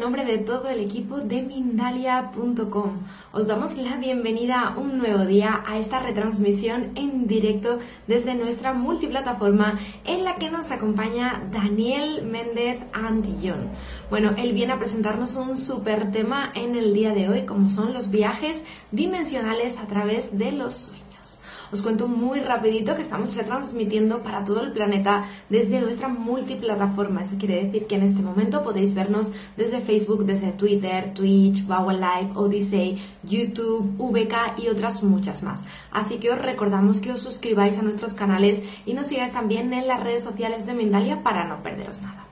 en nombre de todo el equipo de Mindalia.com. Os damos la bienvenida un nuevo día a esta retransmisión en directo desde nuestra multiplataforma en la que nos acompaña Daniel Méndez Antillón. Bueno, él viene a presentarnos un super tema en el día de hoy, como son los viajes dimensionales a través de los sueños. Os cuento muy rapidito que estamos retransmitiendo para todo el planeta desde nuestra multiplataforma. Eso quiere decir que en este momento podéis vernos desde Facebook, desde Twitter, Twitch, Bauer Live, Odyssey, YouTube, VK y otras muchas más. Así que os recordamos que os suscribáis a nuestros canales y nos sigáis también en las redes sociales de Mindalia para no perderos nada.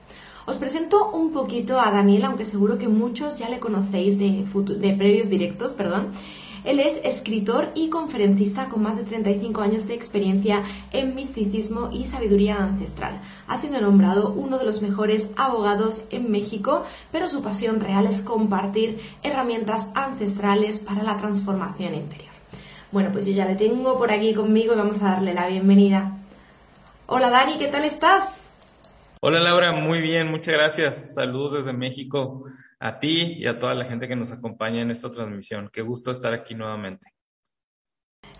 Os presento un poquito a Daniel, aunque seguro que muchos ya le conocéis de, de previos directos, perdón. Él es escritor y conferencista con más de 35 años de experiencia en misticismo y sabiduría ancestral. Ha sido nombrado uno de los mejores abogados en México, pero su pasión real es compartir herramientas ancestrales para la transformación interior. Bueno, pues yo ya le tengo por aquí conmigo y vamos a darle la bienvenida. Hola Dani, ¿qué tal estás? Hola Laura, muy bien, muchas gracias. Saludos desde México a ti y a toda la gente que nos acompaña en esta transmisión. Qué gusto estar aquí nuevamente.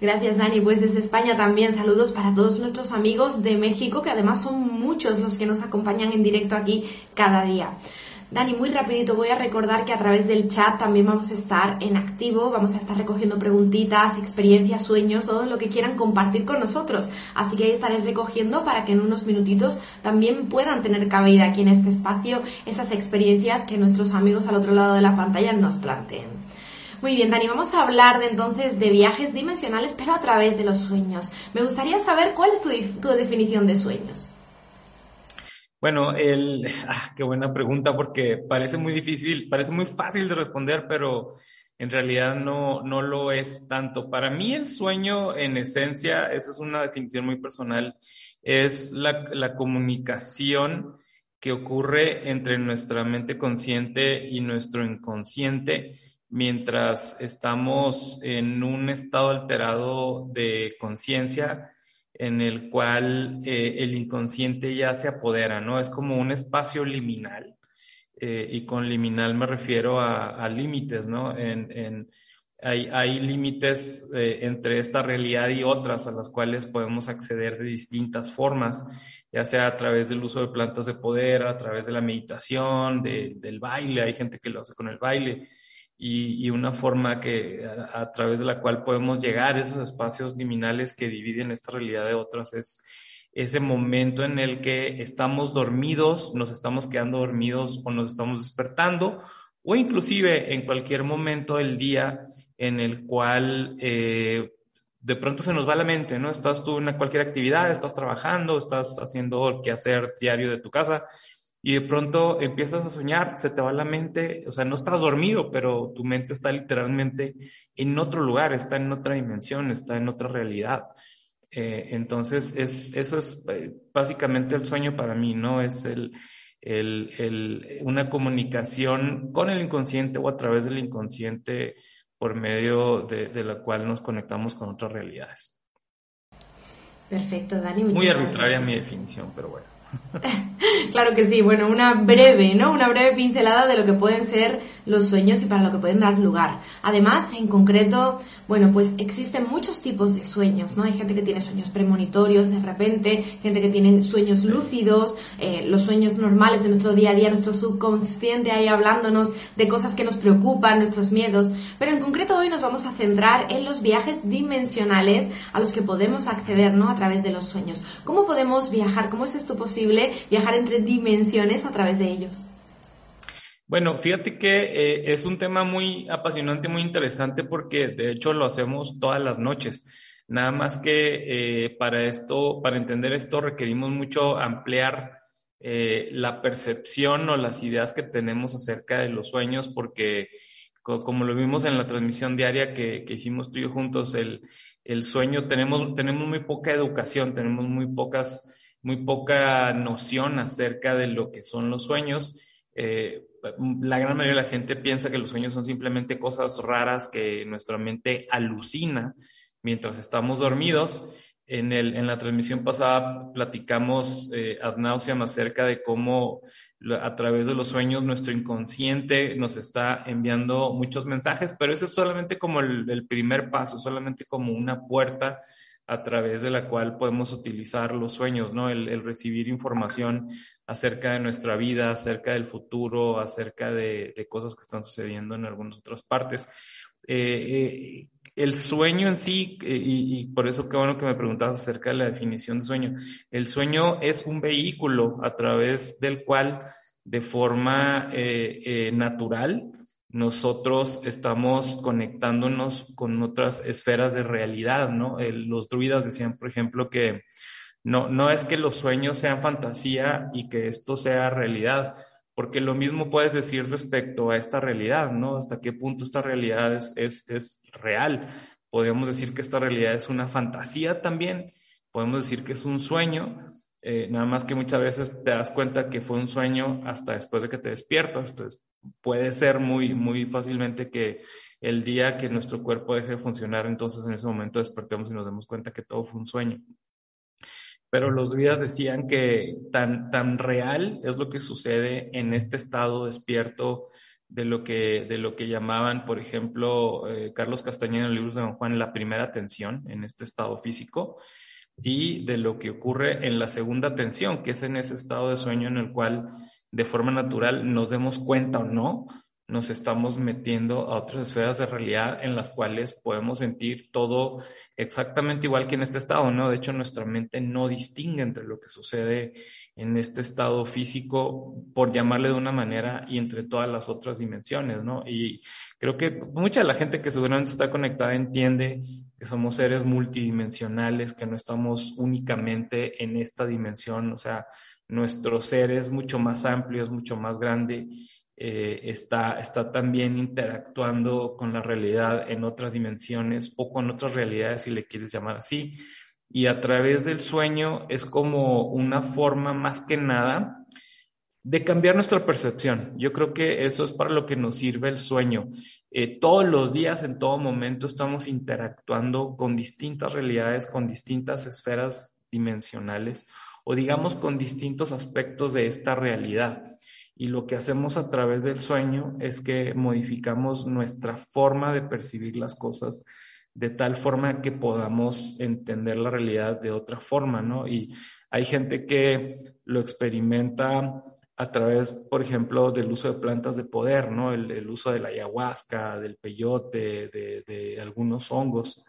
Gracias, Dani. Pues desde España también saludos para todos nuestros amigos de México, que además son muchos los que nos acompañan en directo aquí cada día. Dani, muy rapidito voy a recordar que a través del chat también vamos a estar en activo, vamos a estar recogiendo preguntitas, experiencias, sueños, todo lo que quieran compartir con nosotros. Así que ahí estaré recogiendo para que en unos minutitos también puedan tener cabida aquí en este espacio esas experiencias que nuestros amigos al otro lado de la pantalla nos planteen. Muy bien, Dani, vamos a hablar de entonces de viajes dimensionales, pero a través de los sueños. Me gustaría saber cuál es tu, tu definición de sueños. Bueno, el, ah, qué buena pregunta porque parece muy difícil, parece muy fácil de responder, pero en realidad no, no lo es tanto. Para mí el sueño, en esencia, esa es una definición muy personal, es la, la comunicación que ocurre entre nuestra mente consciente y nuestro inconsciente mientras estamos en un estado alterado de conciencia en el cual eh, el inconsciente ya se apodera, ¿no? Es como un espacio liminal. Eh, y con liminal me refiero a, límites, ¿no? En, hay, hay límites eh, entre esta realidad y otras a las cuales podemos acceder de distintas formas, ya sea a través del uso de plantas de poder, a través de la meditación, del baile, hay gente que lo hace con el baile, y, una forma que a, través de la cual podemos llegar a esos espacios liminales que dividen esta realidad de otras es ese momento en el que estamos dormidos, nos estamos quedando dormidos o nos estamos despertando o inclusive en cualquier momento del día en el cual eh, de pronto se nos va la mente, ¿no? Estás tú en cualquier actividad, estás trabajando, estás haciendo el quehacer diario de tu casa y de pronto empiezas a soñar, se te va la mente, o sea, no estás dormido, pero tu mente está literalmente en otro lugar, está en otra dimensión, está en otra realidad. Eh, entonces, es, eso es eh, básicamente el sueño para mí, ¿no? Es el, el, el, una comunicación con el inconsciente o a través del inconsciente por medio de, de la cual nos conectamos con otras realidades. Perfecto, Dani. Muy arbitraria mi definición, pero bueno. claro que sí, bueno, una breve, ¿no? Una breve pincelada de lo que pueden ser los sueños y para lo que pueden dar lugar. Además, en concreto, bueno, pues existen muchos tipos de sueños, ¿no? Hay gente que tiene sueños premonitorios de repente, gente que tiene sueños lúcidos, eh, los sueños normales de nuestro día a día, nuestro subconsciente ahí hablándonos de cosas que nos preocupan, nuestros miedos. Pero en concreto hoy nos vamos a centrar en los viajes dimensionales a los que podemos acceder, ¿no? A través de los sueños. ¿Cómo podemos viajar? ¿Cómo es esto posible? Viajar entre dimensiones a través de ellos. Bueno, fíjate que eh, es un tema muy apasionante, muy interesante porque de hecho lo hacemos todas las noches. Nada más que eh, para esto, para entender esto, requerimos mucho ampliar eh, la percepción o las ideas que tenemos acerca de los sueños, porque como lo vimos en la transmisión diaria que, que hicimos tú y yo juntos, el, el sueño, tenemos, tenemos muy poca educación, tenemos muy pocas, muy poca noción acerca de lo que son los sueños. Eh, la gran mayoría de la gente piensa que los sueños son simplemente cosas raras que nuestra mente alucina mientras estamos dormidos. En, el, en la transmisión pasada platicamos eh, ad nauseam acerca de cómo a través de los sueños nuestro inconsciente nos está enviando muchos mensajes, pero eso es solamente como el, el primer paso, solamente como una puerta a través de la cual podemos utilizar los sueños, ¿no? El, recibir información acerca de nuestra vida, acerca del futuro, acerca de, cosas que están sucediendo en algunas otras partes. Eh, eh, el sueño en sí, eh, y, por eso qué bueno que me preguntabas acerca de la definición de sueño, el sueño es un vehículo a través del cual de forma natural nosotros estamos conectándonos con otras esferas de realidad, ¿no? los druidas decían, por ejemplo, que no, no es que los sueños sean fantasía y que esto sea realidad, porque lo mismo puedes decir respecto a esta realidad, ¿no? Hasta qué punto esta realidad es, es, es real. Podemos decir que esta realidad es una fantasía también, podemos decir que es un sueño, eh, nada más que muchas veces te das cuenta que fue un sueño hasta después de que te despiertas. Entonces, puede ser muy, muy fácilmente que el día que nuestro cuerpo deje de funcionar, entonces en ese momento despertemos y nos demos cuenta que todo fue un sueño. Pero los druidas decían que tan, tan real es lo que sucede en este estado despierto de lo que, de lo que llamaban, por ejemplo, eh, Carlos Castañeda en el libro de Don Juan, la primera tensión en este estado físico, y de lo que ocurre en la segunda tensión, que es en ese estado de sueño en el cual de forma natural, nos demos cuenta o no, nos estamos metiendo a otras esferas de realidad en las cuales podemos sentir todo exactamente igual que en este estado, ¿no? De hecho, nuestra mente no distingue entre lo que sucede en este estado físico, por llamarle de una manera, y entre todas las otras dimensiones, ¿no? Y creo que mucha de la gente que seguramente está conectada entiende que somos seres multidimensionales, que no estamos únicamente en esta dimensión, o sea, nuestro ser es mucho más amplio, es mucho más grande, eh, está, está también interactuando con la realidad en otras dimensiones o con otras realidades, si le quieres llamar así. Y a través del sueño es como una forma más que nada de cambiar nuestra percepción. Yo creo que eso es para lo que nos sirve el sueño. Eh, todos los días, en todo momento, estamos interactuando con distintas realidades, con distintas esferas dimensionales o digamos con distintos aspectos de esta realidad. Y lo que hacemos a través del sueño es que modificamos nuestra forma de percibir las cosas de tal forma que podamos entender la realidad de otra forma, ¿no? Y hay gente que lo experimenta a través, por ejemplo, del uso de plantas de poder, ¿no? El, uso de la ayahuasca, del peyote, de, de algunos hongos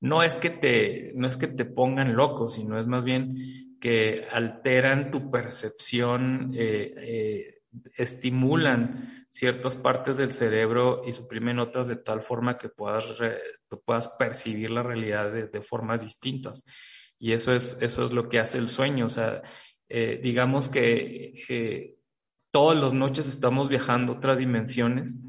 no es que te, no es que te pongan loco, sino es más bien que alteran tu percepción, eh, eh, estimulan ciertas partes del cerebro y suprimen otras de tal forma que puedas, puedas percibir la realidad de, formas distintas. Y eso es, eso es lo que hace el sueño. O sea, eh, digamos que todas las noches estamos viajando a otras dimensiones,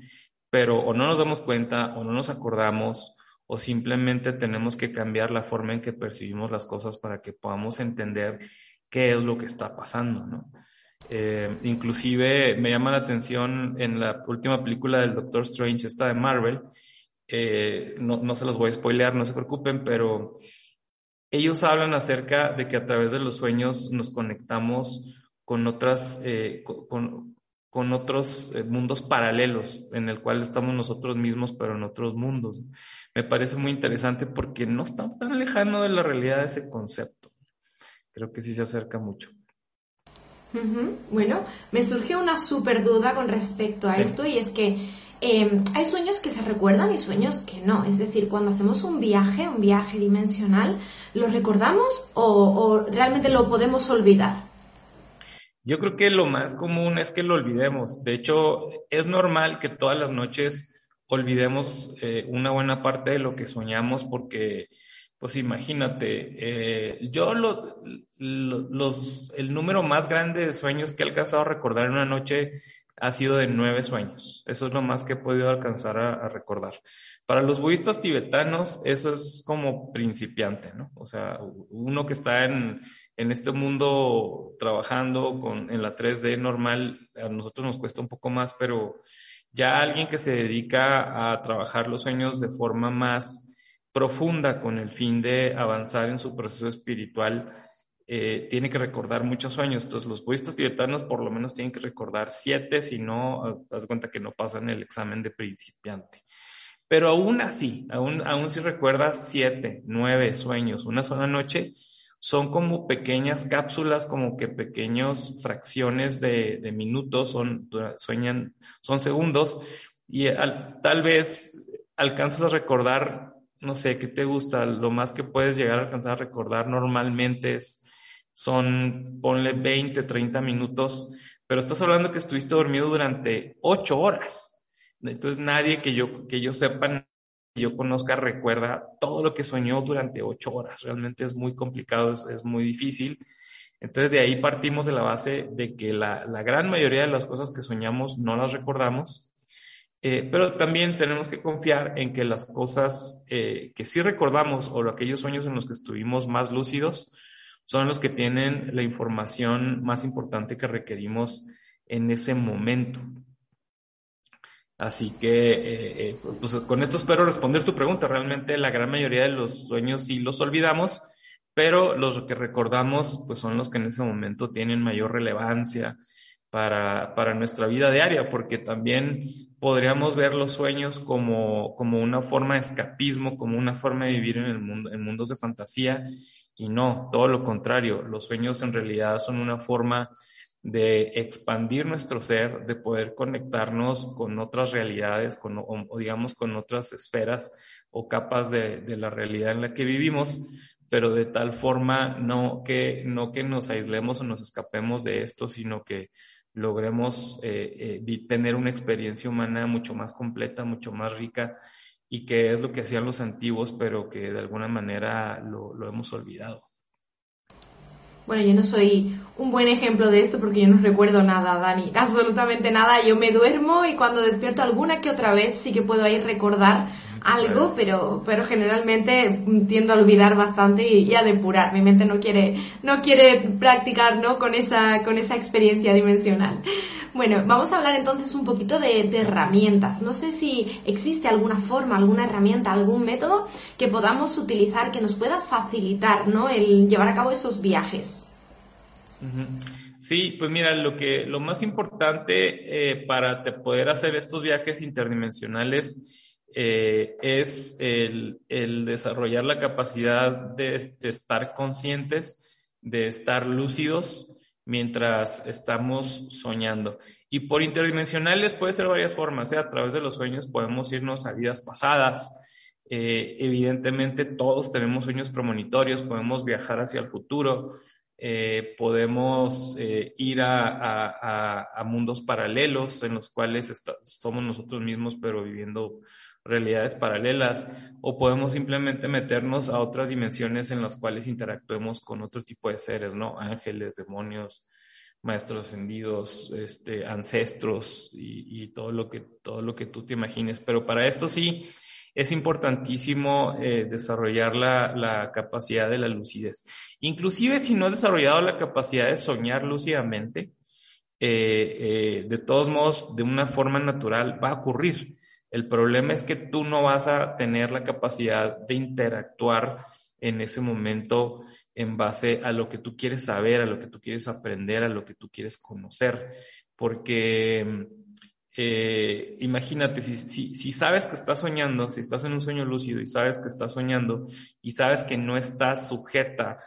pero o no nos damos cuenta o no nos acordamos o simplemente tenemos que cambiar la forma en que percibimos las cosas para que podamos entender qué es lo que está pasando, ¿no? Eh, inclusive me llama la atención en la última película del Doctor Strange, esta de Marvel, eh, no, no se los voy a spoilear, no se preocupen, pero ellos hablan acerca de que a través de los sueños nos conectamos con otras, eh, con, con otros eh, mundos paralelos en el cual estamos nosotros mismos, pero en otros mundos. Me parece muy interesante porque no está tan lejano de la realidad ese concepto. Creo que sí se acerca mucho. Bueno, me surgió una súper duda con respecto a esto y es que em, hay sueños que se recuerdan y sueños que no. Es decir, cuando hacemos un viaje, un viaje dimensional, ¿lo recordamos o realmente lo podemos olvidar? Yo creo que lo más común es que lo olvidemos. De hecho, es normal que todas las noches olvidemos eh, una buena parte de lo que soñamos porque, pues imagínate, eh, yo lo, los, el número más grande de sueños que he alcanzado a recordar en una noche ha sido de nueve sueños. Eso es lo más que he podido alcanzar a, recordar. Para los budistas tibetanos, eso es como principiante, ¿no? O sea, uno que está en, en este mundo trabajando con, en la 3D normal, a nosotros nos cuesta un poco más, pero ya alguien que se dedica a trabajar los sueños de forma más profunda con el fin de avanzar en su proceso espiritual, eh, tiene que recordar muchos sueños. Entonces, los budistas tibetanos por lo menos tienen que recordar siete, si no, haz cuenta que no pasan el examen de principiante. Pero aún así, aún, aún si recuerdas siete, nueve sueños, una sola noche, son como pequeñas cápsulas, como que pequeños fracciones de, de minutos, son, sueñan, son segundos, y tal vez alcanzas a recordar, no sé, ¿qué te gusta? Lo más que puedes llegar a alcanzar a recordar normalmente es, son, ponle 20, 30 minutos, pero estás hablando que estuviste dormido durante 8 horas. Entonces nadie que yo, que yo sepa yo conozca recuerda todo lo que soñó durante ocho horas. Realmente es muy complicado, es, muy difícil. Entonces de ahí partimos de la base de que la, gran mayoría de las cosas que soñamos no las recordamos, eh, pero también tenemos que confiar en que las cosas eh, que sí recordamos o aquellos sueños en los que estuvimos más lúcidos son los que tienen la información más importante que requerimos en ese momento. Así que, eh, eh, pues con esto espero responder tu pregunta. Realmente la gran mayoría de los sueños sí los olvidamos, pero los que recordamos, pues son los que en ese momento tienen mayor relevancia para, para nuestra vida diaria, porque también podríamos ver los sueños como, como una forma de escapismo, como una forma de vivir en el mundo, en mundos de fantasía, y no, todo lo contrario. Los sueños en realidad son una forma de expandir nuestro ser, de poder conectarnos con otras realidades, con, o, digamos con otras esferas o capas de, de, la realidad en la que vivimos, pero de tal forma no que, no que nos aislemos o nos escapemos de esto, sino que logremos eh, eh, tener una experiencia humana mucho más completa, mucho más rica y que es lo que hacían los antiguos, pero que de alguna manera lo, lo hemos olvidado. Bueno, yo no soy un buen ejemplo de esto porque yo no recuerdo nada, Dani, absolutamente nada. Yo me duermo y cuando despierto alguna que otra vez sí que puedo ahí recordar algo, pero, pero generalmente tiendo a olvidar bastante y, a depurar. Mi mente no quiere, no quiere practicar, ¿no? Con esa, con esa experiencia dimensional. Bueno, vamos a hablar entonces un poquito de, de herramientas. No sé si existe alguna forma, alguna herramienta, algún método que podamos utilizar que nos pueda facilitar, ¿no? El llevar a cabo esos viajes. Sí, pues mira, lo que lo más importante eh, para poder hacer estos viajes interdimensionales eh, es el, desarrollar la capacidad de, estar conscientes, de estar lúcidos mientras estamos soñando. Y por interdimensionales puede ser varias formas, ¿eh? a través de los sueños podemos irnos a vidas pasadas. evidentemente todos tenemos sueños premonitorios, podemos viajar hacia el futuro, eh, podemos eh, ir a, mundos paralelos en los cuales somos nosotros mismos pero viviendo realidades paralelas o podemos simplemente meternos a otras dimensiones en las cuales interactuemos con otro tipo de seres, ¿no? Ángeles, demonios, maestros ascendidos, este, ancestros y, todo lo que todo lo que tú te imagines. Pero para esto sí es importantísimo eh, desarrollar la, capacidad de la lucidez. Inclusive si no has desarrollado la capacidad de soñar lúcidamente, eh, eh, de todos modos, de una forma natural va a ocurrir. El problema es que tú no vas a tener la capacidad de interactuar en ese momento en base a lo que tú quieres saber, a lo que tú quieres aprender, a lo que tú quieres conocer. Porque eh, imagínate, si, si, si, sabes que estás soñando, si estás en un sueño lúcido y sabes que estás soñando y sabes que no estás sujeta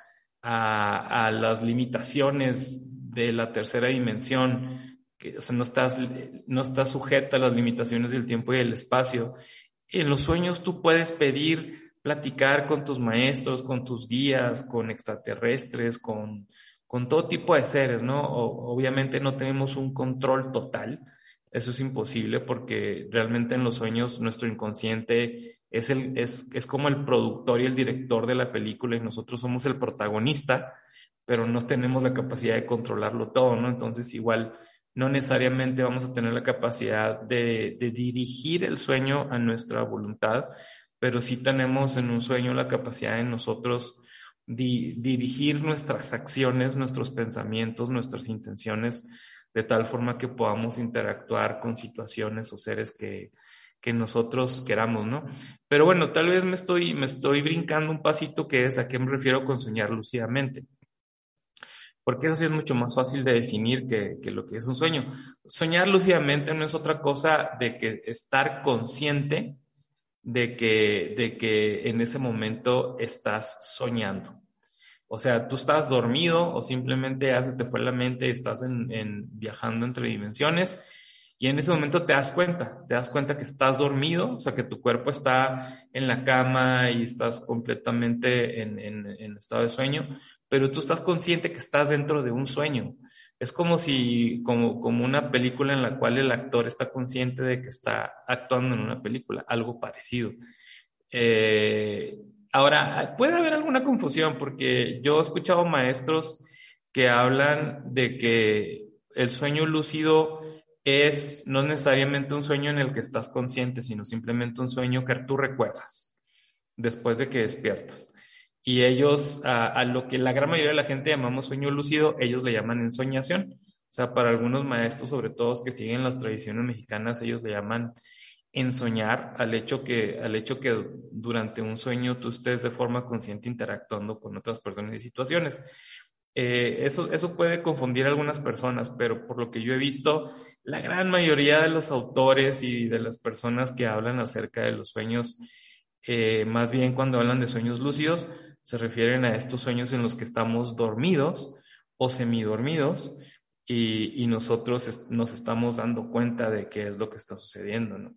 a, a las limitaciones de la tercera dimensión, o sea, no, estás, no estás sujeta a las limitaciones del tiempo y del espacio, en los sueños tú puedes pedir platicar con tus maestros, con tus guías, con extraterrestres, con, con todo tipo de seres, ¿no? obviamente no tenemos un control total, eso es imposible porque realmente en los sueños nuestro inconsciente es, el, es, es como el productor y el director de la película y nosotros somos el protagonista, pero no tenemos la capacidad de controlarlo todo, ¿no? Entonces igual no necesariamente vamos a tener la capacidad de, dirigir el sueño a nuestra voluntad, pero sí tenemos en un sueño la capacidad de nosotros dirigir nuestras acciones, nuestros pensamientos, nuestras intenciones de tal forma que podamos interactuar con situaciones o seres que, nosotros queramos, ¿no? Pero bueno, tal vez me estoy, me estoy brincando un pasito que es a qué me refiero con soñar lúcidamente. Porque eso sí es mucho más fácil de definir que, que lo que es un sueño. Soñar lúcidamente no es otra cosa de que estar consciente de que, de que en ese momento estás soñando. O sea, tú estás dormido o simplemente ya se te fue la mente y estás en, viajando entre dimensiones y en ese momento te das cuenta, te das cuenta que estás dormido, o sea, que tu cuerpo está en la cama y estás completamente en, en estado de sueño, pero tú estás consciente que estás dentro de un sueño. Es como si, como, como una película en la cual el actor está consciente de que está actuando en una película, algo parecido. Eh, Ahora, puede haber alguna confusión porque yo he escuchado maestros que hablan de que el sueño lúcido es no necesariamente un sueño en el que estás consciente, sino simplemente un sueño que tú recuerdas después de que despiertas. Y ellos, a, lo que la gran mayoría de la gente llamamos sueño lúcido, ellos le llaman ensoñación. O sea, para algunos maestros, sobre todo que siguen las tradiciones mexicanas, ellos le llaman en soñar al hecho que, al hecho que durante un sueño tú estés de forma consciente interactuando con otras personas y situaciones. Eh, eso, eso puede confundir a algunas personas, pero por lo que yo he visto, la gran mayoría de los autores y de las personas que hablan acerca de los sueños, eh, más bien cuando hablan de sueños lúcidos, se refieren a estos sueños en los que estamos dormidos o semidormidos y, y nosotros nos estamos dando cuenta de qué es lo que está sucediendo, ¿no?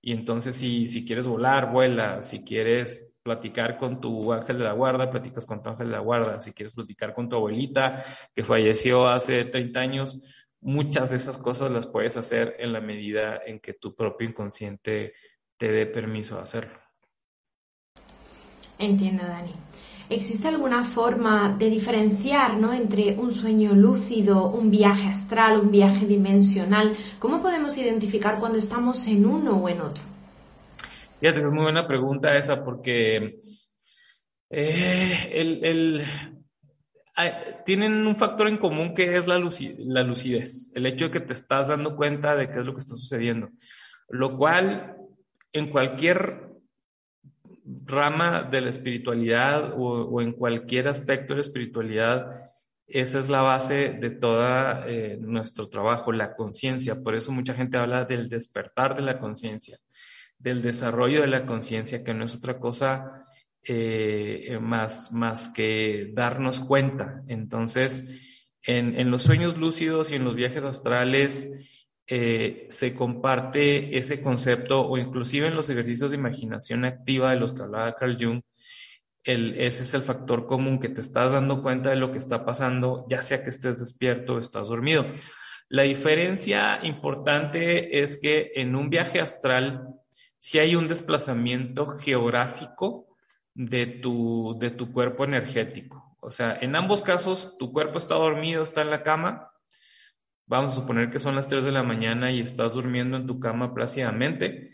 Y entonces si, si quieres volar, vuela, si quieres platicar con tu ángel de la guarda, platicas con tu ángel de la guarda, si quieres platicar con tu abuelita que falleció hace 30 años, muchas de esas cosas las puedes hacer en la medida en que tu propio inconsciente te dé permiso de hacerlo. Entiendo, Dani. ¿Existe alguna forma de diferenciar ¿no? entre un sueño lúcido, un viaje astral, un viaje dimensional? ¿Cómo podemos identificar cuando estamos en uno o en otro? Fíjate, es muy buena pregunta esa porque eh, el, tienen un factor en común que es la, la lucidez, el hecho de que te estás dando cuenta de qué es lo que está sucediendo, lo cual en cualquier rama de la espiritualidad o, en cualquier aspecto de la espiritualidad, esa es la base de todo eh, nuestro trabajo, la conciencia. Por eso mucha gente habla del despertar de la conciencia, del desarrollo de la conciencia, que no es otra cosa eh, más, más que darnos cuenta. Entonces, en, en los sueños lúcidos y en los viajes astrales, eh, se comparte ese concepto o inclusive en los ejercicios de imaginación activa de los que hablaba Carl Jung, el, ese es el factor común que te estás dando cuenta de lo que está pasando, ya sea que estés despierto o estás dormido. La diferencia importante es que en un viaje astral, si hay un desplazamiento geográfico de tu, de tu cuerpo energético. O sea, en ambos casos, tu cuerpo está dormido, está en la cama, Vamos a suponer que son las 3 de la mañana y estás durmiendo en tu cama plácidamente.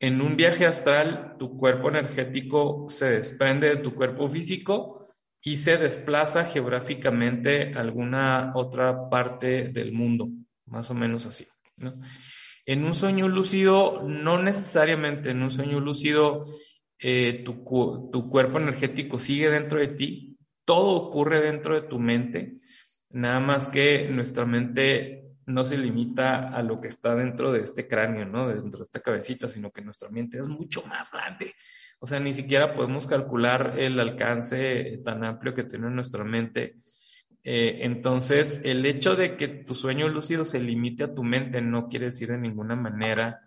En un viaje astral, tu cuerpo energético se desprende de tu cuerpo físico y se desplaza geográficamente a alguna otra parte del mundo, más o menos así. En un sueño lúcido, no necesariamente en un sueño lúcido, eh, tu, tu cuerpo energético sigue dentro de ti, todo ocurre dentro de tu mente Nada más que nuestra mente no se limita a lo que está dentro de este cráneo, ¿no? Dentro de esta cabecita, sino que nuestra mente es mucho más grande. O sea, ni siquiera podemos calcular el alcance tan amplio que tiene nuestra mente. Eh, entonces, el hecho de que tu sueño lúcido se limite a tu mente no quiere decir de ninguna manera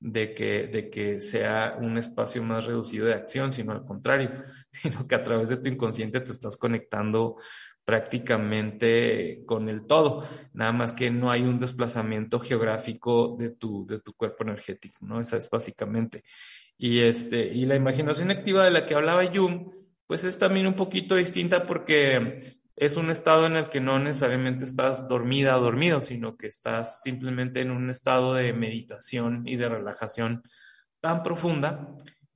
de que, de que sea un espacio más reducido de acción, sino al contrario, sino que a través de tu inconsciente te estás conectando prácticamente con el todo, nada más que no hay un desplazamiento geográfico de tu, de tu cuerpo energético, ¿no? Esa es básicamente. Y, este, y la imaginación activa de la que hablaba Jung, pues es también un poquito distinta porque es un estado en el que no necesariamente estás dormida dormido, sino que estás simplemente en un estado de meditación y de relajación tan profunda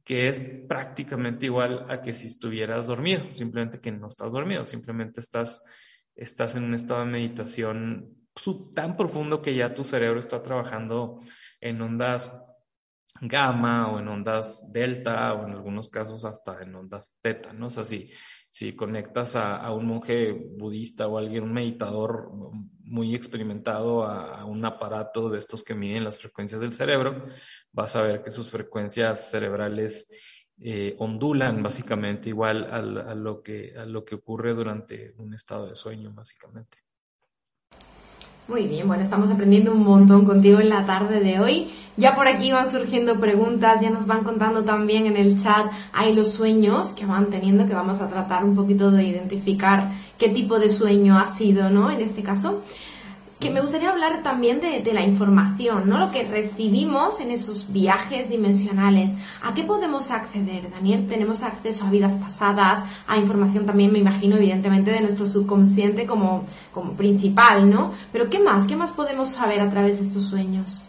que es prácticamente igual a que si estuvieras dormido, simplemente que no estás dormido, simplemente estás, estás en un estado de meditación tan profundo que ya tu cerebro está trabajando en ondas gamma o en ondas delta o en algunos casos hasta en ondas teta, ¿no? O sea, si, si conectas a, un monje budista o alguien, un meditador muy experimentado a, a, un aparato de estos que miden las frecuencias del cerebro, vas a ver que sus frecuencias cerebrales eh, ondulan básicamente igual a, lo que, a lo que ocurre durante un estado de sueño, básicamente. Muy bien, bueno, estamos aprendiendo un montón contigo en la tarde de hoy. Ya por aquí van surgiendo preguntas, ya nos van contando también en el chat, hay los sueños que van teniendo, que vamos a tratar un poquito de identificar qué tipo de sueño ha sido, ¿no? En este caso que me gustaría hablar también de, la información, ¿no? Lo que recibimos en esos viajes dimensionales. ¿A qué podemos acceder, Daniel? Tenemos acceso a vidas pasadas, a información también, me imagino, evidentemente, de nuestro subconsciente como, como principal, ¿no? Pero ¿qué más? ¿Qué más podemos saber a través de estos sueños?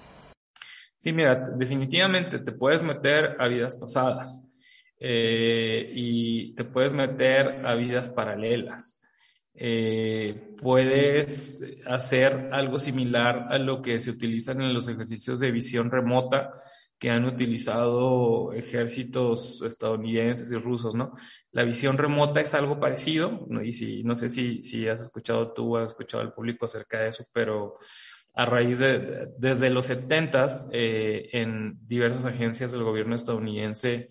Sí, mira, definitivamente te puedes meter a vidas pasadas eh, y te puedes meter a vidas paralelas. Eh, puedes hacer algo similar a lo que se utilizan en los ejercicios de visión remota que han utilizado ejércitos estadounidenses y rusos, ¿no? La visión remota es algo parecido, ¿no? y si, no sé si, si has escuchado tú, has escuchado al público acerca de eso, pero a raíz de, desde los 70 eh, en diversas agencias del gobierno estadounidense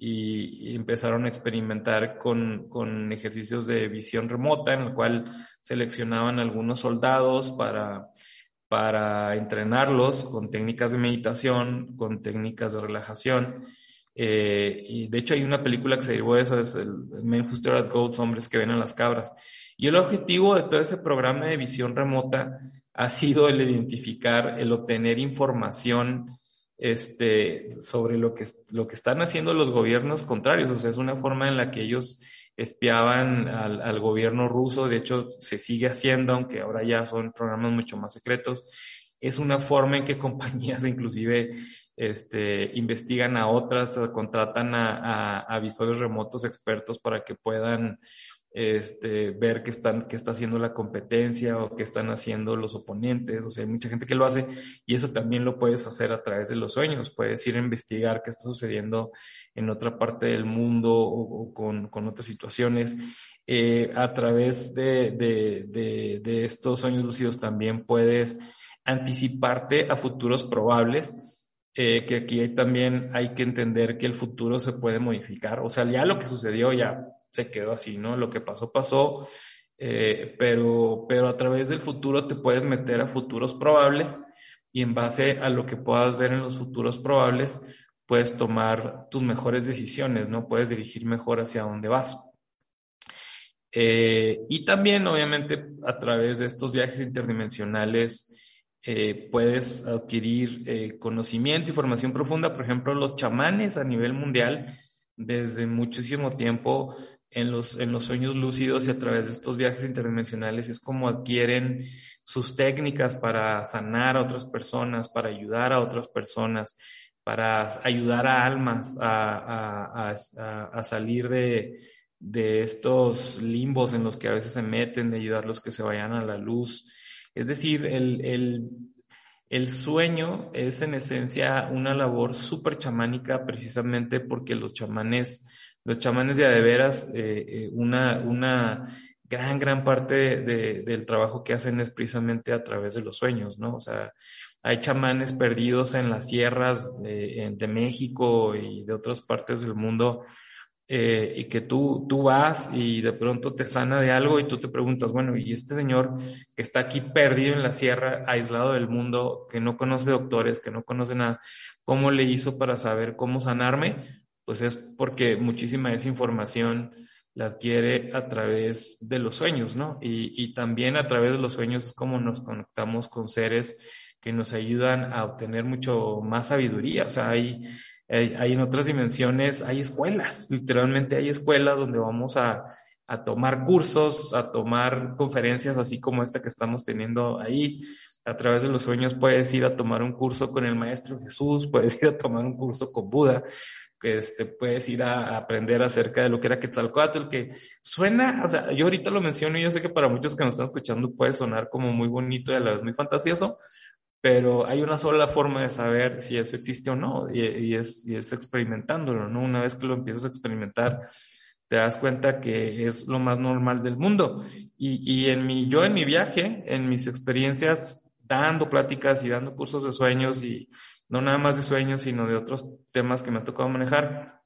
y, empezaron a experimentar con, con, ejercicios de visión remota en el cual seleccionaban algunos soldados para, para entrenarlos con técnicas de meditación, con técnicas de relajación. Eh, y de hecho hay una película que se llevó eso, es el Men Who Stare at Goats, Hombres que ven a las cabras. Y el objetivo de todo ese programa de visión remota ha sido el identificar, el obtener información este, sobre lo que, lo que están haciendo los gobiernos contrarios. O sea, es una forma en la que ellos espiaban al, gobierno ruso. De hecho, se sigue haciendo, aunque ahora ya son programas mucho más secretos. Es una forma en que compañías inclusive este, investigan a otras, contratan a, a, a visores remotos expertos para que puedan este, ver qué, están, qué está haciendo la competencia o qué están haciendo los oponentes. O sea, hay mucha gente que lo hace y eso también lo puedes hacer a través de los sueños. Puedes ir a investigar qué está sucediendo en otra parte del mundo o, con, con, otras situaciones. Eh, a través de, de, de, estos sueños lucidos también puedes anticiparte a futuros probables. Eh, que aquí también hay que entender que el futuro se puede modificar. O sea, ya lo que sucedió ya se quedó así, ¿no? Lo que pasó, pasó, eh, pero, pero a través del futuro te puedes meter a futuros probables y en base a lo que puedas ver en los futuros probables, puedes tomar tus mejores decisiones, ¿no? Puedes dirigir mejor hacia dónde vas. Eh, y también, obviamente, a través de estos viajes interdimensionales, eh, puedes adquirir conocimiento y formación profunda. Por ejemplo, los chamanes a nivel mundial, desde muchísimo tiempo, en los, en los sueños lúcidos y a través de estos viajes interdimensionales es como adquieren sus técnicas para sanar a otras personas, para ayudar a otras personas, para ayudar a almas a, a, salir de, de estos limbos en los que a veces se meten, de ayudarlos que se vayan a la luz. Es decir, el, el, el sueño es en esencia una labor súper chamánica precisamente porque los chamanes los chamanes de adeveras, eh, eh, una, una gran, gran parte del trabajo que hacen es precisamente a través de los sueños, ¿no? O sea, hay chamanes perdidos en las sierras de, de México y de otras partes del mundo eh, y que tú, tú vas y de pronto te sana de algo y tú te preguntas, bueno, y este señor que está aquí perdido en la sierra, aislado del mundo, que no conoce doctores, que no conoce nada, ¿cómo le hizo para saber cómo sanarme? Pues es porque muchísima de esa información la adquiere a través de los sueños, ¿no? Y, y también a través de los sueños es como nos conectamos con seres que nos ayudan a obtener mucho más sabiduría. O sea, hay, hay, en otras dimensiones, hay escuelas, literalmente hay escuelas donde vamos a, a tomar cursos, a tomar conferencias así como esta que estamos teniendo ahí. A través de los sueños puedes ir a tomar un curso con el Maestro Jesús, puedes ir a tomar un curso con Buda, este, puedes ir a, aprender acerca de lo que era Quetzalcoatl, que suena, o sea, yo ahorita lo menciono y yo sé que para muchos que nos están escuchando puede sonar como muy bonito y a la vez muy fantasioso, pero hay una sola forma de saber si eso existe o no, y, es, y es experimentándolo, ¿no? Una vez que lo empiezas a experimentar, te das cuenta que es lo más normal del mundo. Y, y en mi, yo en mi viaje, en mis experiencias, dando pláticas y dando cursos de sueños, y no nada más de sueños, sino de otros temas que me ha tocado manejar,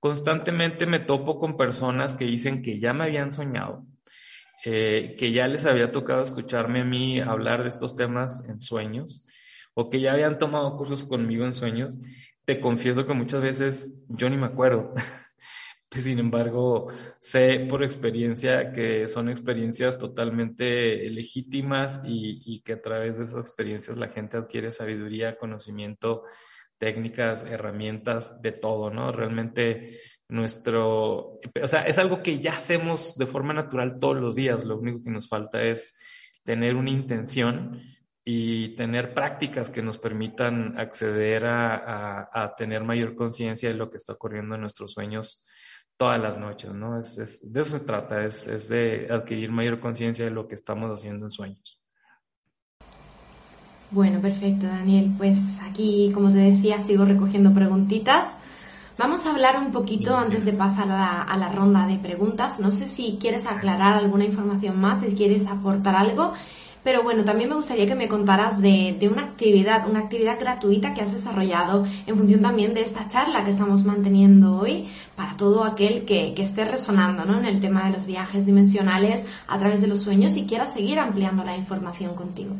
constantemente me topo con personas que dicen que ya me habían soñado, eh, que ya les había tocado escucharme a mí hablar de estos temas en sueños o que ya habían tomado cursos conmigo en sueños, te confieso que muchas veces yo ni me acuerdo. Sin embargo, sé por experiencia que son experiencias totalmente legítimas y, y, que a través de esas experiencias la gente adquiere sabiduría, conocimiento, técnicas, herramientas, de todo, ¿no? Realmente nuestro, o sea, es algo que ya hacemos de forma natural todos los días, lo único que nos falta es tener una intención y tener prácticas que nos permitan acceder a, a, tener mayor conciencia de lo que está ocurriendo en nuestros sueños todas las noches, ¿no? Es, es de eso se trata, es, es de adquirir mayor conciencia de lo que estamos haciendo en sueños. Bueno, perfecto, Daniel. Pues aquí, como te decía, sigo recogiendo preguntitas. Vamos a hablar un poquito antes de pasar a la, ronda de preguntas. No sé si quieres aclarar alguna información más, si quieres aportar algo. Pero bueno, también me gustaría que me contaras de, una actividad, una actividad gratuita que has desarrollado en función también de esta charla que estamos manteniendo hoy para todo aquel que, que esté resonando ¿no? en el tema de los viajes dimensionales a través de los sueños y quiera seguir ampliando la información contigo.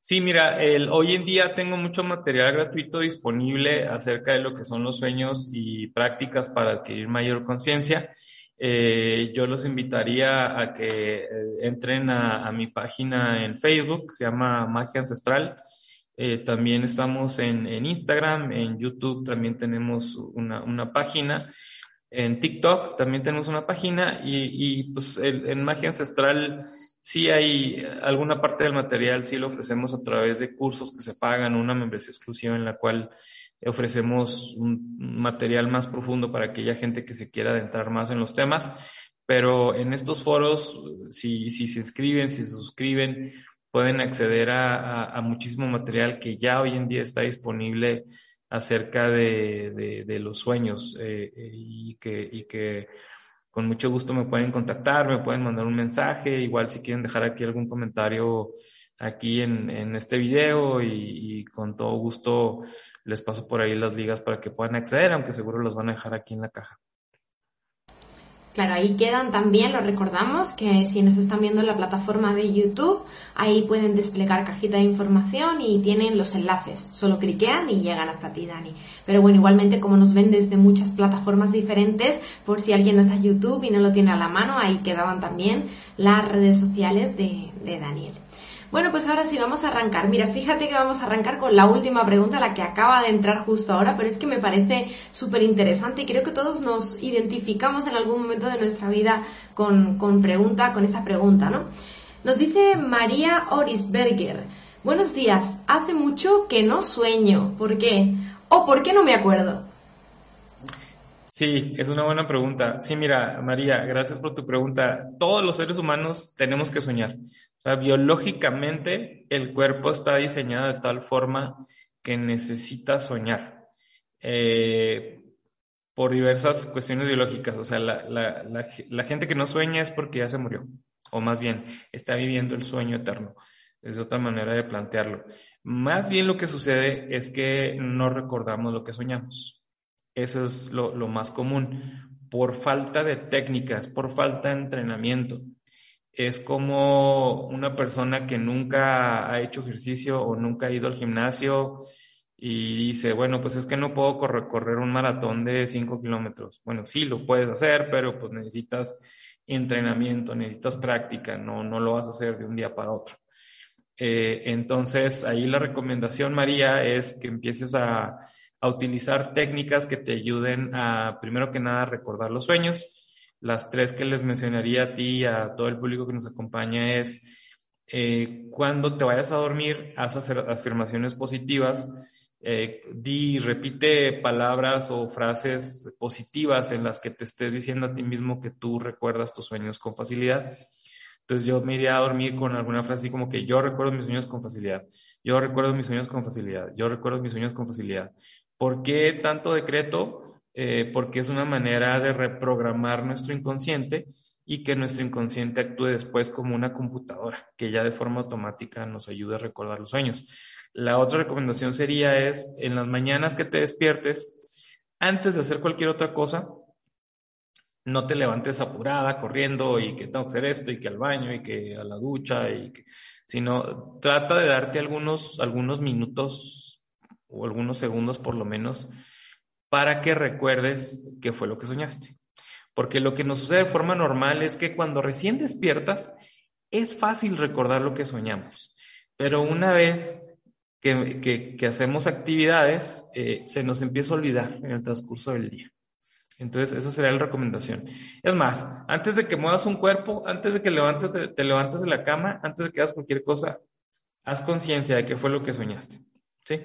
Sí, mira, el, hoy en día tengo mucho material gratuito disponible acerca de lo que son los sueños y prácticas para adquirir mayor conciencia. Eh, yo los invitaría a que eh, entren a, mi página en Facebook, se llama Magia Ancestral. Eh, también estamos en, Instagram, en YouTube también tenemos una, página, en TikTok también tenemos una página y, y pues en Magia Ancestral Sí hay alguna parte del material, sí lo ofrecemos a través de cursos que se pagan, una membresía exclusiva en la cual ofrecemos un material más profundo para aquella gente que se quiera adentrar más en los temas. Pero en estos foros, si, si se inscriben, si se suscriben, pueden acceder a, muchísimo material que ya hoy en día está disponible acerca de, de, los sueños eh, y que, y que con mucho gusto me pueden contactar, me pueden mandar un mensaje, igual si quieren dejar aquí algún comentario aquí en, en este video y, con todo gusto les paso por ahí las ligas para que puedan acceder, aunque seguro los van a dejar aquí en la caja. Claro, ahí quedan también, lo recordamos, que si nos están viendo en la plataforma de YouTube, ahí pueden desplegar cajita de información y tienen los enlaces. Solo cliquean y llegan hasta ti, Dani. Pero bueno, igualmente como nos ven desde muchas plataformas diferentes, por si alguien no está en YouTube y no lo tiene a la mano, ahí quedaban también las redes sociales de, de Daniel. Bueno, pues ahora sí vamos a arrancar. Mira, fíjate que vamos a arrancar con la última pregunta, la que acaba de entrar justo ahora, pero es que me parece súper interesante y creo que todos nos identificamos en algún momento de nuestra vida con, con pregunta, con esta pregunta, ¿no? Nos dice María Orisberger. Buenos días, hace mucho que no sueño. ¿Por qué? ¿O por qué no me acuerdo? Sí, es una buena pregunta. Sí, mira, María, gracias por tu pregunta. Todos los seres humanos tenemos que soñar. O sea, biológicamente el cuerpo está diseñado de tal forma que necesita soñar. Eh, por diversas cuestiones biológicas. O sea, la, la, la, gente que no sueña es porque ya se murió, o más bien está viviendo el sueño eterno. Es otra manera de plantearlo. Más bien lo que sucede es que no recordamos lo que soñamos. Eso es lo, lo más común. Por falta de técnicas, por falta de entrenamiento es como una persona que nunca ha hecho ejercicio o nunca ha ido al gimnasio y dice, bueno, pues es que no puedo correr, un maratón de 5 kilómetros. Bueno, sí, lo puedes hacer, pero pues necesitas entrenamiento, necesitas práctica, no, no lo vas a hacer de un día para otro. Eh, entonces, ahí la recomendación, María, es que empieces a, a utilizar técnicas que te ayuden a, primero que nada, recordar los sueños las tres que les mencionaría a ti y a todo el público que nos acompaña es eh, cuando te vayas a dormir, haz afirmaciones positivas, eh, di, repite palabras o frases positivas en las que te estés diciendo a ti mismo que tú recuerdas tus sueños con facilidad. Entonces yo me iría a dormir con alguna frase así como que yo recuerdo mis sueños con facilidad, yo recuerdo mis sueños con facilidad, yo recuerdo mis sueños con facilidad. ¿Por qué tanto decreto? Eh, porque es una manera de reprogramar nuestro inconsciente y que nuestro inconsciente actúe después como una computadora, que ya de forma automática nos ayude a recordar los sueños. La otra recomendación sería es, en las mañanas que te despiertes, antes de hacer cualquier otra cosa, no te levantes apurada, corriendo y que tengo que hacer esto y que al baño y que a la ducha y que, sino trata de darte algunos, algunos minutos o algunos segundos por lo menos para que recuerdes qué fue lo que soñaste. Porque lo que nos sucede de forma normal es que cuando recién despiertas, es fácil recordar lo que soñamos. Pero una vez que, hacemos actividades, eh, se nos empieza a olvidar en el transcurso del día. Entonces, esa sería la recomendación. Es más, antes de que muevas un cuerpo, antes de que levantes, te levantes de la cama, antes de que hagas cualquier cosa, haz conciencia de qué fue lo que soñaste. ¿Sí?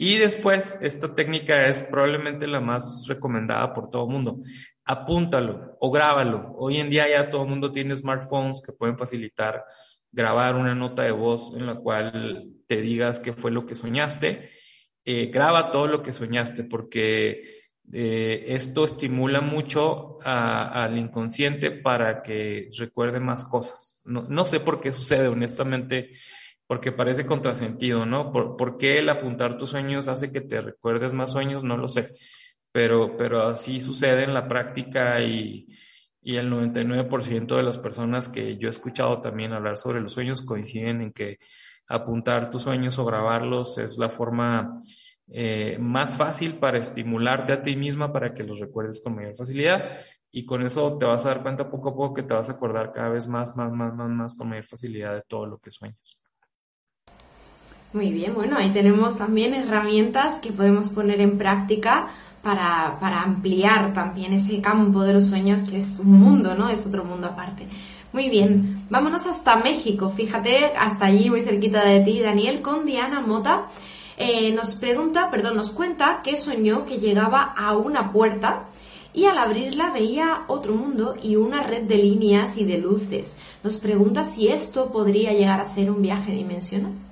Y después, esta técnica es probablemente la más recomendada por todo el mundo. Apúntalo o grábalo. Hoy en día ya todo el mundo tiene smartphones que pueden facilitar grabar una nota de voz en la cual te digas qué fue lo que soñaste. Eh, graba todo lo que soñaste porque eh, esto estimula mucho al inconsciente para que recuerde más cosas. No, no sé por qué sucede, honestamente porque parece contrasentido, ¿no? ¿Por, qué el apuntar tus sueños hace que te recuerdes más sueños? No lo sé, pero, pero así sucede en la práctica y, y el 99% de las personas que yo he escuchado también hablar sobre los sueños coinciden en que apuntar tus sueños o grabarlos es la forma eh, más fácil para estimularte a ti misma para que los recuerdes con mayor facilidad y con eso te vas a dar cuenta poco a poco que te vas a acordar cada vez más, más, más, más, más con mayor facilidad de todo lo que sueñas. Muy bien, bueno, ahí tenemos también herramientas que podemos poner en práctica para, para, ampliar también ese campo de los sueños que es un mundo, ¿no? Es otro mundo aparte. Muy bien, vámonos hasta México, fíjate, hasta allí muy cerquita de ti, Daniel, con Diana Mota. Eh, nos pregunta, perdón, nos cuenta que soñó que llegaba a una puerta y al abrirla veía otro mundo y una red de líneas y de luces. Nos pregunta si esto podría llegar a ser un viaje dimensional.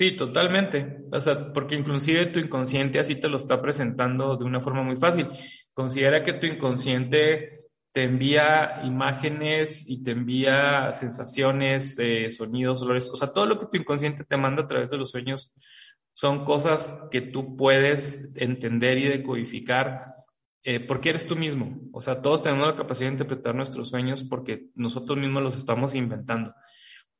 Sí, totalmente. O sea, porque inclusive tu inconsciente así te lo está presentando de una forma muy fácil. Considera que tu inconsciente te envía imágenes y te envía sensaciones, eh, sonidos, olores, o sea, todo lo que tu inconsciente te manda a través de los sueños son cosas que tú puedes entender y decodificar eh, porque eres tú mismo. O sea, todos tenemos la capacidad de interpretar nuestros sueños porque nosotros mismos los estamos inventando.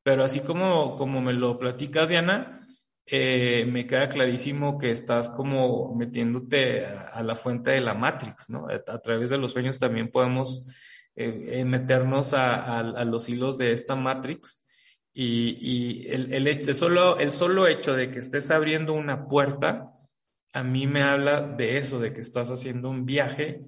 Pero así como, como me lo platicas, Diana, eh, me queda clarísimo que estás como metiéndote a, la fuente de la Matrix, ¿no? A, través de los sueños también podemos eh, meternos a, los hilos de esta Matrix y, el, el, solo, el solo hecho de que estés abriendo una puerta, a mí me habla de eso, de que estás haciendo un viaje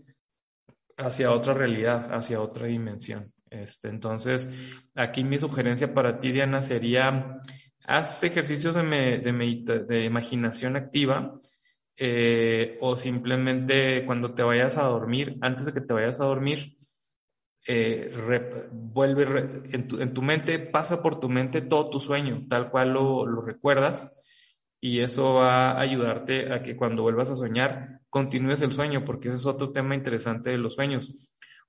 hacia otra realidad, hacia otra dimensión. Este, entonces, aquí mi sugerencia para ti, Diana, sería haz ejercicios de, de, imaginación activa eh, o simplemente cuando te vayas a dormir, antes de que te vayas a dormir, eh, vuelve en, tu, mente, pasa por tu mente todo tu sueño, tal cual lo, recuerdas y eso va a ayudarte a que cuando vuelvas a soñar continúes el sueño, porque ese es otro tema interesante de los sueños.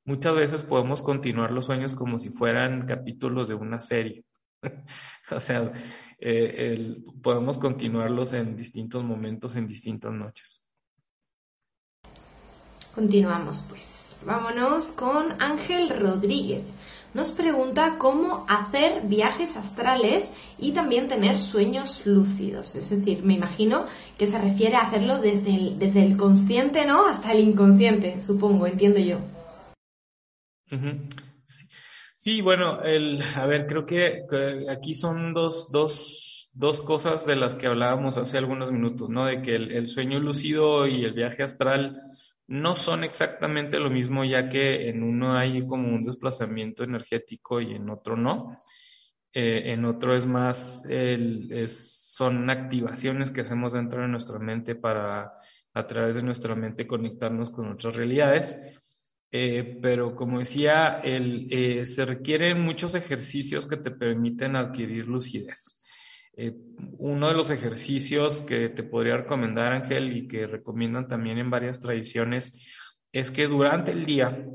Muchas veces podemos continuar los sueños como si fueran capítulos de una serie. o sea, eh, podemos continuarlos en distintos momentos, en distintas noches. Continuamos pues. Vámonos con Ángel Rodríguez nos pregunta cómo hacer viajes astrales y también tener sueños lúcidos. Es decir, me imagino que se refiere a hacerlo desde el, desde el consciente, ¿no? Hasta el inconsciente, supongo, entiendo yo. Sí. bueno, el, a ver, creo que, aquí son dos, dos, dos, cosas de las que hablábamos hace algunos minutos, ¿no? De que el sueño lúcido y el viaje astral no son exactamente lo mismo, ya que en uno hay como un desplazamiento energético y en otro no. Eh, en otro es más, son activaciones que hacemos dentro de nuestra mente para a través de nuestra mente conectarnos con otras realidades. Eh, pero como decía, eh, se requieren muchos ejercicios que te permiten adquirir lucidez. Eh, uno de los ejercicios que te podría recomendar, Ángel, y que recomiendan también en varias tradiciones, es que durante el día,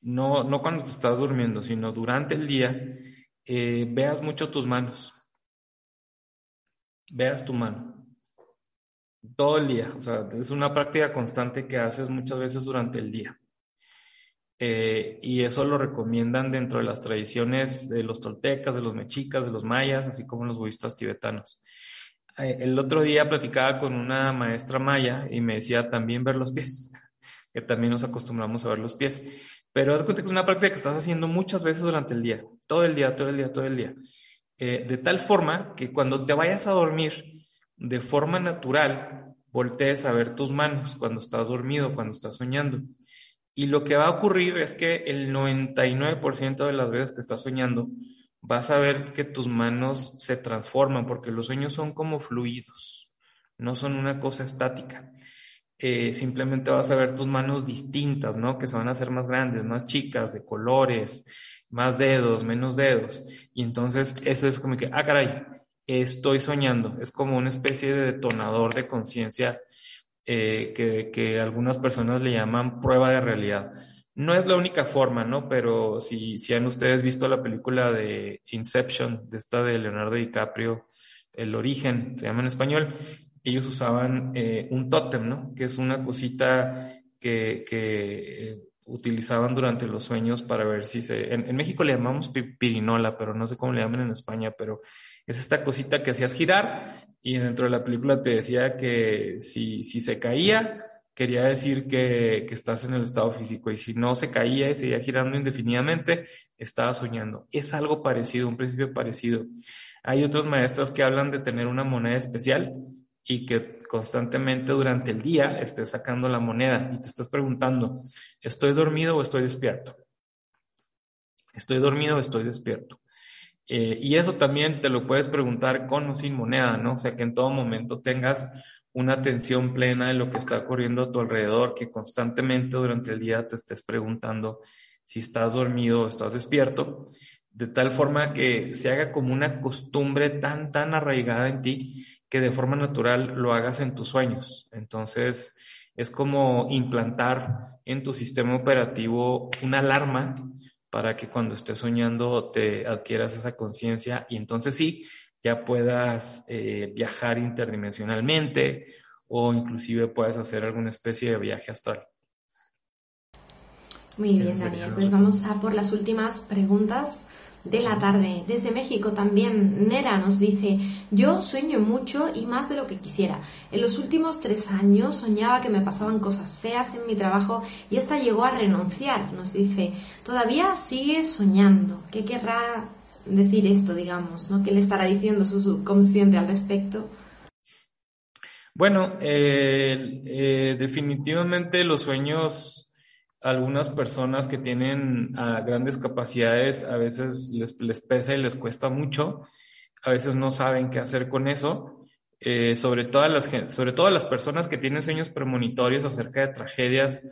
no, no cuando te estás durmiendo, sino durante el día, veas mucho tus manos. Veas tu mano. Todo el día. O sea, es una práctica constante que haces muchas veces durante el día. Eh, y eso lo recomiendan dentro de las tradiciones de los toltecas, de los mexicas, de los mayas, así como los budistas tibetanos. Eh, el otro día platicaba con una maestra maya y me decía también ver los pies, que también nos acostumbramos a ver los pies. Pero haz cuenta que es una práctica que estás haciendo muchas veces durante el día, todo el día, todo el día, todo el día. Eh, de tal forma que cuando te vayas a dormir, de forma natural, voltees a ver tus manos cuando estás dormido, cuando estás soñando. Y lo que va a ocurrir es que el 99% de las veces que estás soñando, vas a ver que tus manos se transforman, porque los sueños son como fluidos, no son una cosa estática. Eh, simplemente vas a ver tus manos distintas, ¿no? Que se van a hacer más grandes, más chicas, de colores, más dedos, menos dedos. Y entonces eso es como que, ah, caray, estoy soñando. Es como una especie de detonador de conciencia eh, que, que, algunas personas le llaman prueba de realidad. No es la única forma, ¿no? Pero si, si han ustedes visto la película de Inception, de esta de Leonardo DiCaprio, El origen, se llama en español, ellos usaban eh, un tótem, ¿no? Que es una cosita que, que eh, utilizaban durante los sueños para ver si se... En, en, México le llamamos pirinola, pero no sé cómo le llaman en España, pero es esta cosita que hacías girar y dentro de la película te decía que si, si se caía, quería decir que, que, estás en el estado físico y si no se caía y seguía girando indefinidamente, estaba soñando. Es algo parecido, un principio parecido. Hay otros maestros que hablan de tener una moneda especial y que constantemente durante el día estés sacando la moneda y te estás preguntando, ¿estoy dormido o estoy despierto? ¿Estoy dormido o estoy despierto? Eh, y eso también te lo puedes preguntar con o sin moneda, ¿no? O sea, que en todo momento tengas una atención plena de lo que está ocurriendo a tu alrededor, que constantemente durante el día te estés preguntando si estás dormido o estás despierto, de tal forma que se haga como una costumbre tan, tan arraigada en ti que de forma natural lo hagas en tus sueños. Entonces, es como implantar en tu sistema operativo una alarma para que cuando estés soñando te adquieras esa conciencia y entonces sí, ya puedas eh, viajar interdimensionalmente o inclusive puedas hacer alguna especie de viaje astral. Muy bien, Daniel. Pues vamos a por las últimas preguntas de la tarde. Desde México también Nera nos dice, yo sueño mucho y más de lo que quisiera. En los últimos tres años soñaba que me pasaban cosas feas en mi trabajo y esta llegó a renunciar. Nos dice, todavía sigue soñando. ¿Qué querrá decir esto, digamos? ¿no? ¿Qué le estará diciendo su subconsciente al respecto? Bueno, eh, eh, definitivamente los sueños algunas personas que tienen ah, grandes capacidades a veces les, pesa y les cuesta mucho, a veces no saben qué hacer con eso. Eh, sobre, todas las, sobre todo las personas que tienen sueños premonitorios acerca de tragedias,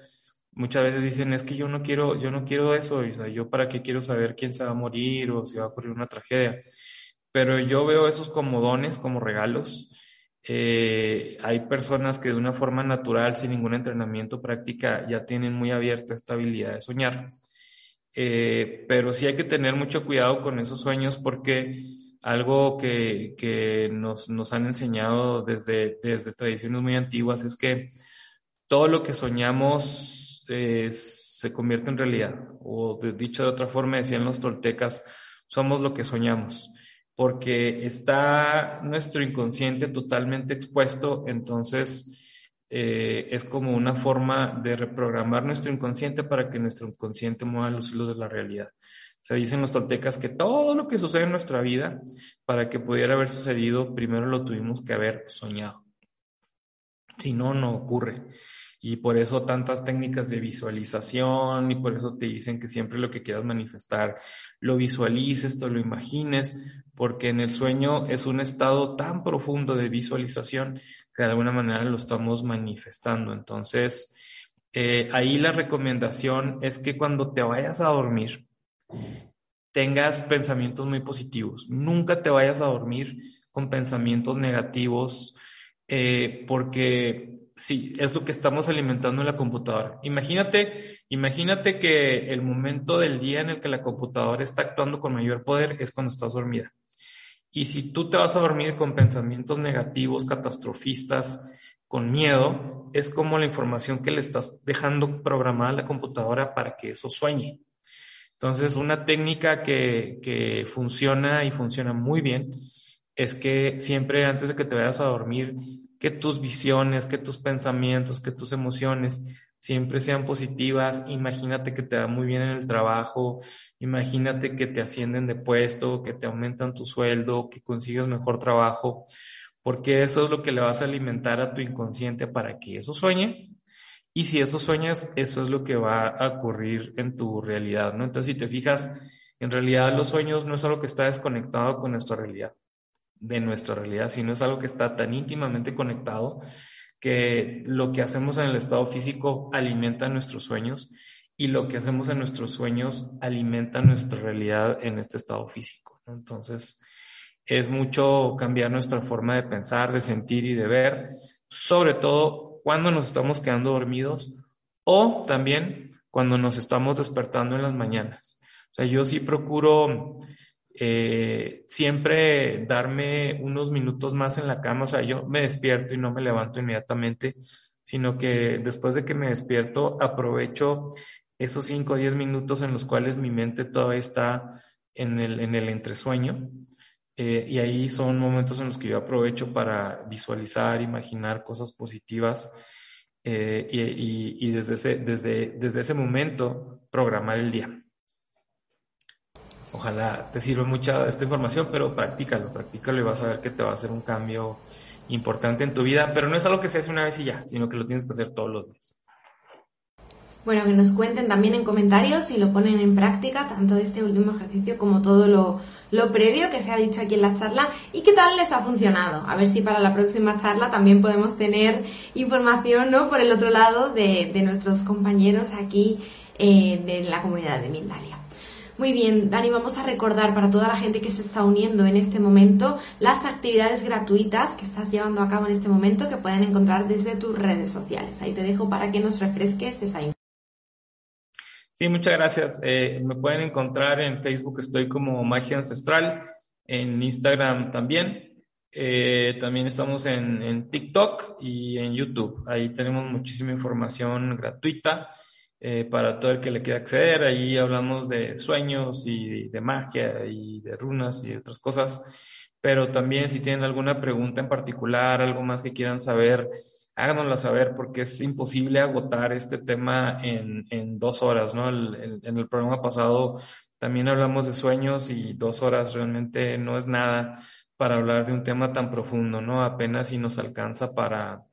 muchas veces dicen, es que yo no quiero, yo no quiero eso, o sea, yo para qué quiero saber quién se va a morir o si va a ocurrir una tragedia. Pero yo veo esos como dones, como regalos, Eh, hay personas que de una forma natural, sin ningún entrenamiento práctica, ya tienen muy abierta esta habilidad de soñar. Eh, pero sí hay que tener mucho cuidado con esos sueños porque algo que, nos, han enseñado desde, desde tradiciones muy antiguas es que todo lo que soñamos eh, se convierte en realidad. O dicho de otra forma, decían los toltecas, somos lo que soñamos porque está nuestro inconsciente totalmente expuesto, entonces eh, es como una forma de reprogramar nuestro inconsciente para que nuestro inconsciente mueva los hilos de la realidad. Se dicen los toltecas que todo lo que sucede en nuestra vida, para que pudiera haber sucedido, primero lo tuvimos que haber soñado. Si no, no ocurre. Y por eso tantas técnicas de visualización y por eso te dicen que siempre lo que quieras manifestar lo visualices, te lo imagines, porque en el sueño es un estado tan profundo de visualización que de alguna manera lo estamos manifestando. Entonces, eh, ahí la recomendación es que cuando te vayas a dormir, tengas pensamientos muy positivos. Nunca te vayas a dormir con pensamientos negativos, eh, porque Sí, es lo que estamos alimentando en la computadora. Imagínate, imagínate que el momento del día en el que la computadora está actuando con mayor poder es cuando estás dormida. Y si tú te vas a dormir con pensamientos negativos, catastrofistas, con miedo, es como la información que le estás dejando programada a la computadora para que eso sueñe. Entonces, una técnica que, que funciona y funciona muy bien es que siempre antes de que te vayas a dormir, que tus visiones, que tus pensamientos, que tus emociones siempre sean positivas. Imagínate que te va muy bien en el trabajo, imagínate que te ascienden de puesto, que te aumentan tu sueldo, que consigues mejor trabajo, porque eso es lo que le vas a alimentar a tu inconsciente para que eso sueñe. Y si eso sueñas, eso es lo que va a ocurrir en tu realidad, ¿no? Entonces, si te fijas, en realidad los sueños no es algo que está desconectado con nuestra realidad de nuestra realidad, sino es algo que está tan íntimamente conectado que lo que hacemos en el estado físico alimenta nuestros sueños y lo que hacemos en nuestros sueños alimenta nuestra realidad en este estado físico. Entonces, es mucho cambiar nuestra forma de pensar, de sentir y de ver, sobre todo cuando nos estamos quedando dormidos o también cuando nos estamos despertando en las mañanas. O sea, yo sí procuro eh, siempre darme unos minutos más en la cama, o sea, yo me despierto y no me levanto inmediatamente, sino que después de que me despierto aprovecho esos 5 o 10 minutos en los cuales mi mente todavía está en el, en el entresueño. Eh, y ahí son momentos en los que yo aprovecho para visualizar, imaginar cosas positivas eh, y, y, desde, ese, desde, desde ese momento programar el día. Ojalá te sirva mucha esta información, pero practícalo, practícalo y vas a ver que te va a hacer un cambio importante en tu vida, pero no es algo que se hace una vez y ya, sino que lo tienes que hacer todos los días. Bueno, que nos cuenten también en comentarios si lo ponen en práctica, tanto este último ejercicio como todo lo, lo previo que se ha dicho aquí en la charla y qué tal les ha funcionado. A ver si para la próxima charla también podemos tener información ¿no? por el otro lado de, de nuestros compañeros aquí eh, de la comunidad de Mindalia. Muy bien, Dani, vamos a recordar para toda la gente que se está uniendo en este momento las actividades gratuitas que estás llevando a cabo en este momento que pueden encontrar desde tus redes sociales. Ahí te dejo para que nos refresques esa información. Sí, muchas gracias. Eh, me pueden encontrar en Facebook, estoy como Magia Ancestral, en Instagram también. Eh, también estamos en, en TikTok y en YouTube. Ahí tenemos muchísima información gratuita eh, para todo el que le quiera acceder. Ahí hablamos de sueños y de magia y de runas y de otras cosas. Pero también si tienen alguna pregunta en particular, algo más que quieran saber, háganosla saber porque es imposible agotar este tema en, en dos horas, ¿no? en el programa pasado también hablamos de sueños y dos horas realmente no es nada para hablar de un tema tan profundo, ¿no? Apenas si nos alcanza para,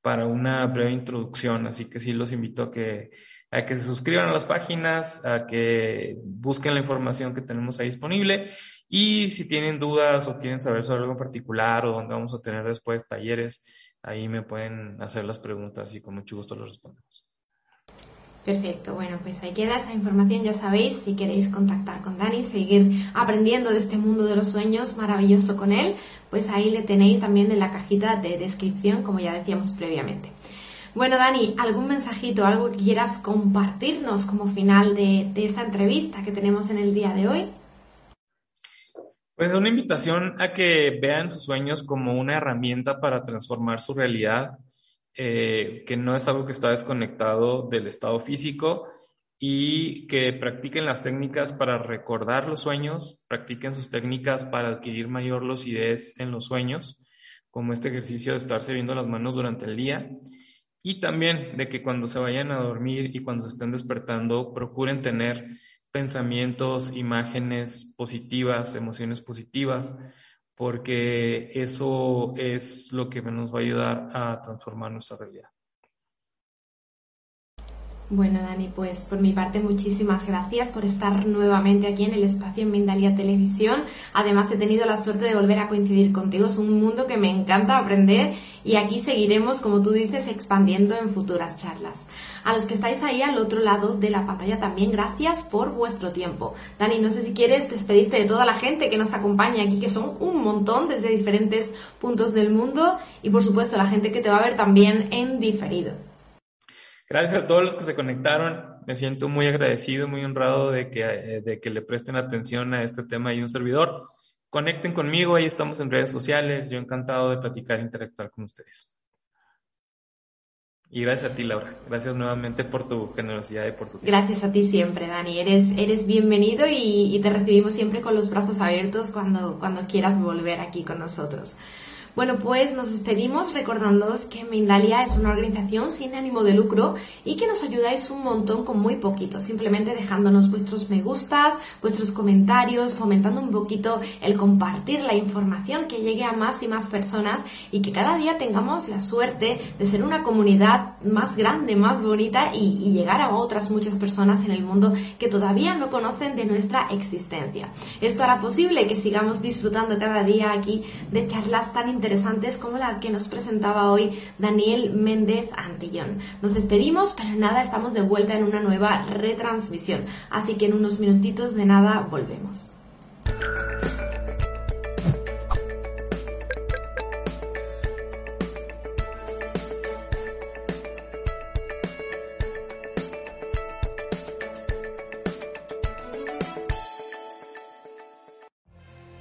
para una breve introducción. Así que sí los invito a que a que se suscriban a las páginas, a que busquen la información que tenemos ahí disponible y si tienen dudas o quieren saber sobre algo en particular o dónde vamos a tener después talleres, ahí me pueden hacer las preguntas y con mucho gusto los respondemos. Perfecto, bueno, pues ahí queda esa información, ya sabéis, si queréis contactar con Dani, seguir aprendiendo de este mundo de los sueños maravilloso con él, pues ahí le tenéis también en la cajita de descripción, como ya decíamos previamente. Bueno, Dani, ¿algún mensajito, algo que quieras compartirnos como final de, de esta entrevista que tenemos en el día de hoy? Pues una invitación a que vean sus sueños como una herramienta para transformar su realidad eh, que no es algo que está desconectado del estado físico y que practiquen las técnicas para recordar los sueños, practiquen sus técnicas para adquirir mayor lucidez en los sueños, como este ejercicio de estarse viendo las manos durante el día, y también de que cuando se vayan a dormir y cuando se estén despertando, procuren tener pensamientos, imágenes positivas, emociones positivas, porque eso es lo que nos va a ayudar a transformar nuestra realidad. Bueno, Dani, pues por mi parte muchísimas gracias por estar nuevamente aquí en el espacio en Mindalia Televisión. Además he tenido la suerte de volver a coincidir contigo. Es un mundo que me encanta aprender y aquí seguiremos, como tú dices, expandiendo en futuras charlas. A los que estáis ahí al otro lado de la pantalla también, gracias por vuestro tiempo. Dani, no sé si quieres despedirte de toda la gente que nos acompaña aquí, que son un montón desde diferentes puntos del mundo y por supuesto la gente que te va a ver también en diferido. Gracias a todos los que se conectaron. Me siento muy agradecido, muy honrado de que, eh, de que le presten atención a este tema y un servidor. Conecten conmigo, ahí estamos en redes sociales. Yo encantado de platicar e interactuar con ustedes. Y gracias a ti, Laura. Gracias nuevamente por tu generosidad y por tu tiempo. Gracias a ti siempre, Dani. Eres, eres bienvenido y, y te recibimos siempre con los brazos abiertos cuando, cuando quieras volver aquí con nosotros. Bueno, pues nos despedimos recordándoos que Mindalia es una organización sin ánimo de lucro y que nos ayudáis un montón con muy poquito, simplemente dejándonos vuestros me gustas, vuestros comentarios, fomentando un poquito el compartir la información que llegue a más y más personas y que cada día tengamos la suerte de ser una comunidad más grande, más bonita y, y llegar a otras muchas personas en el mundo que todavía no conocen de nuestra existencia. Esto hará posible que sigamos disfrutando cada día aquí de charlas tan interesantes como la que nos presentaba hoy Daniel Méndez Antillón. Nos despedimos, pero nada, estamos de vuelta en una nueva retransmisión. Así que en unos minutitos de nada volvemos.